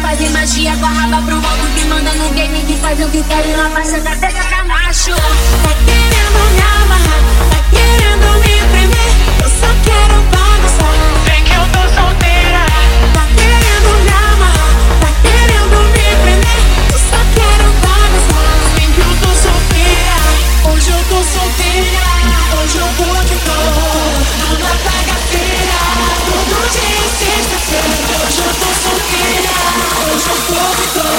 fazem magia com a raba pro alto. Que manda no game, que faz o que querem, na faixa da testa pra macho. Tá querendo me amarrar, tá querendo me prender. Eu só quero bagunçar. Vem que eu tô solteira. Tá querendo me amarrar, tá querendo me prender. Eu só quero bagunçar. Vem que eu tô solteira. Hoje eu tô solteira. Hoje eu tô que tô. Numa bagaceira. Todo dia é sexta-feira. Hoje eu tô que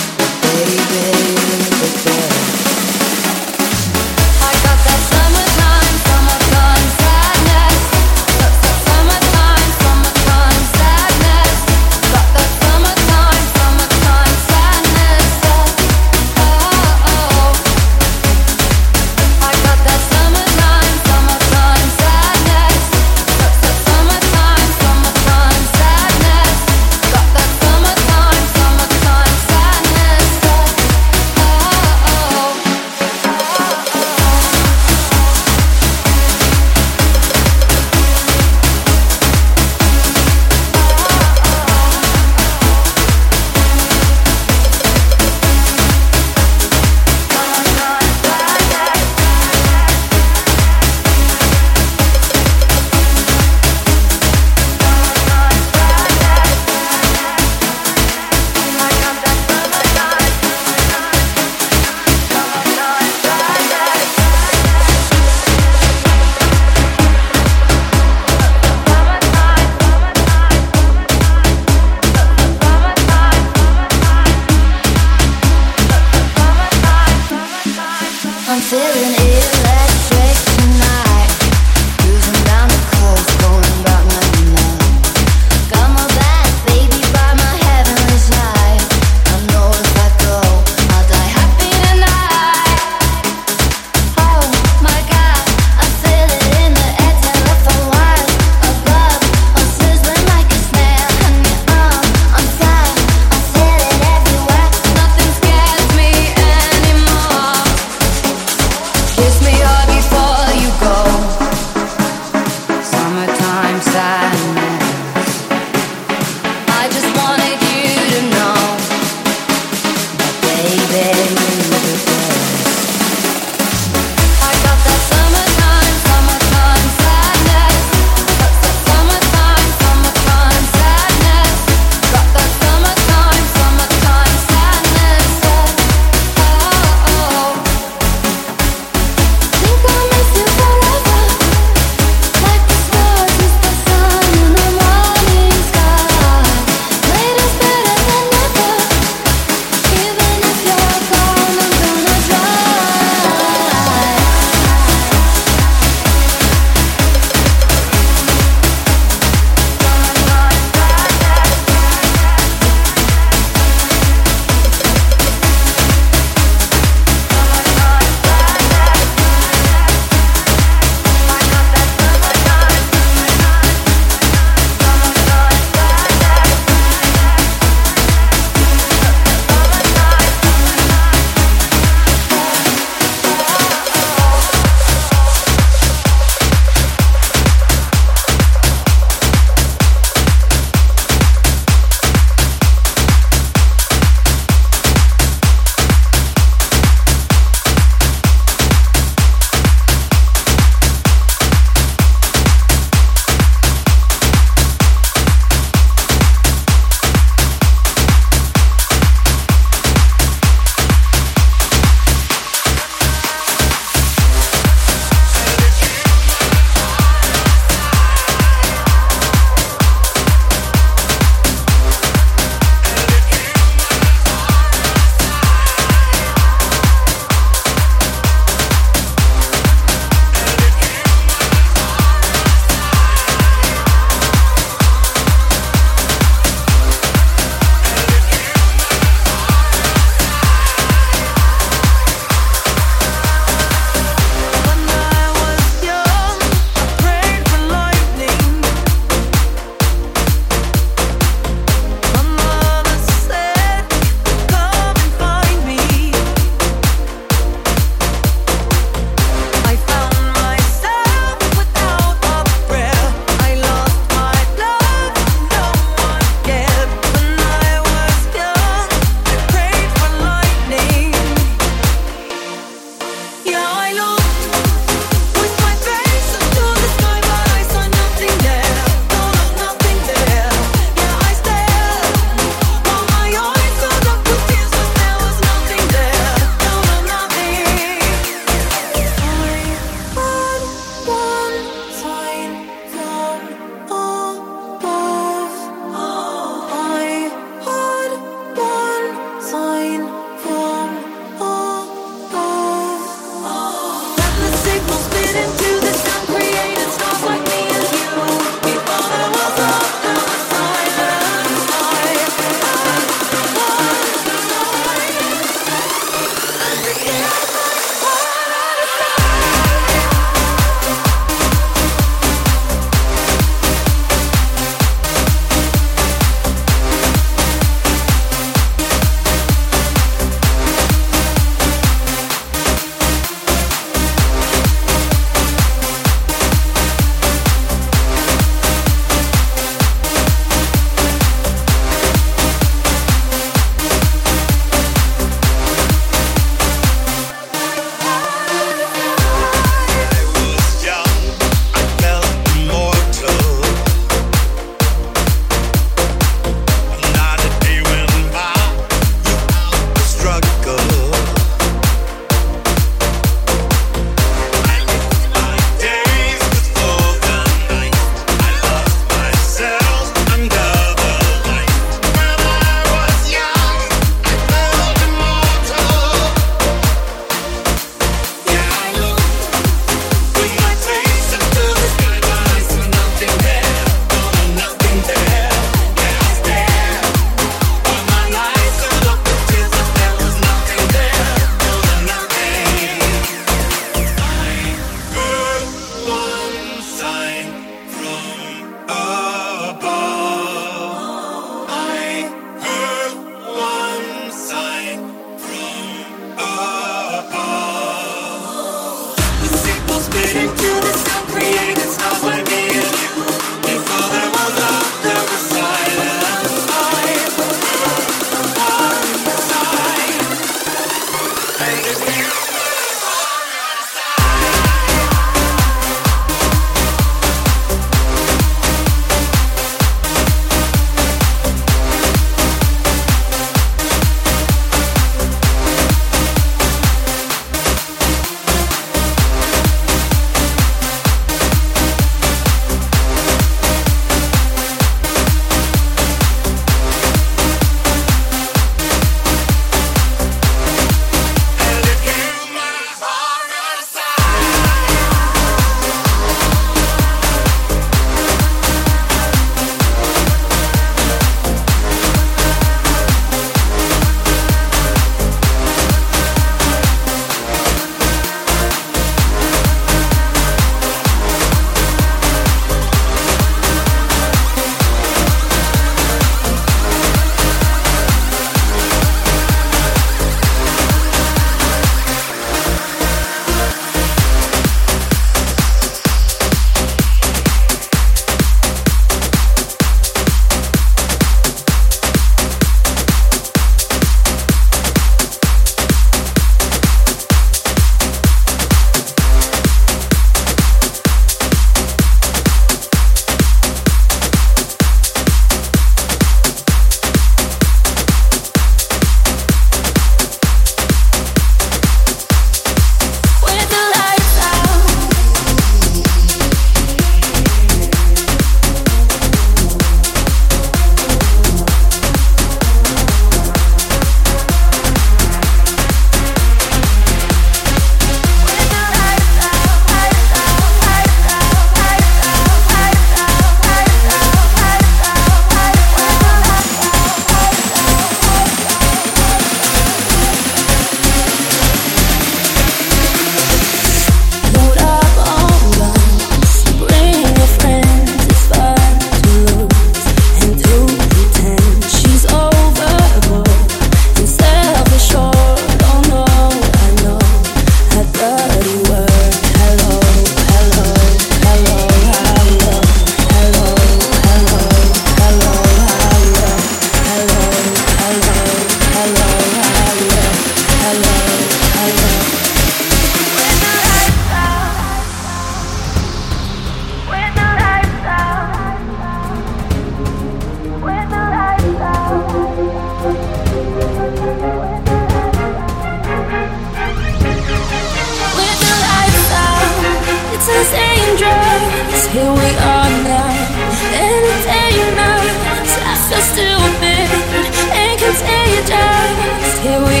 Here we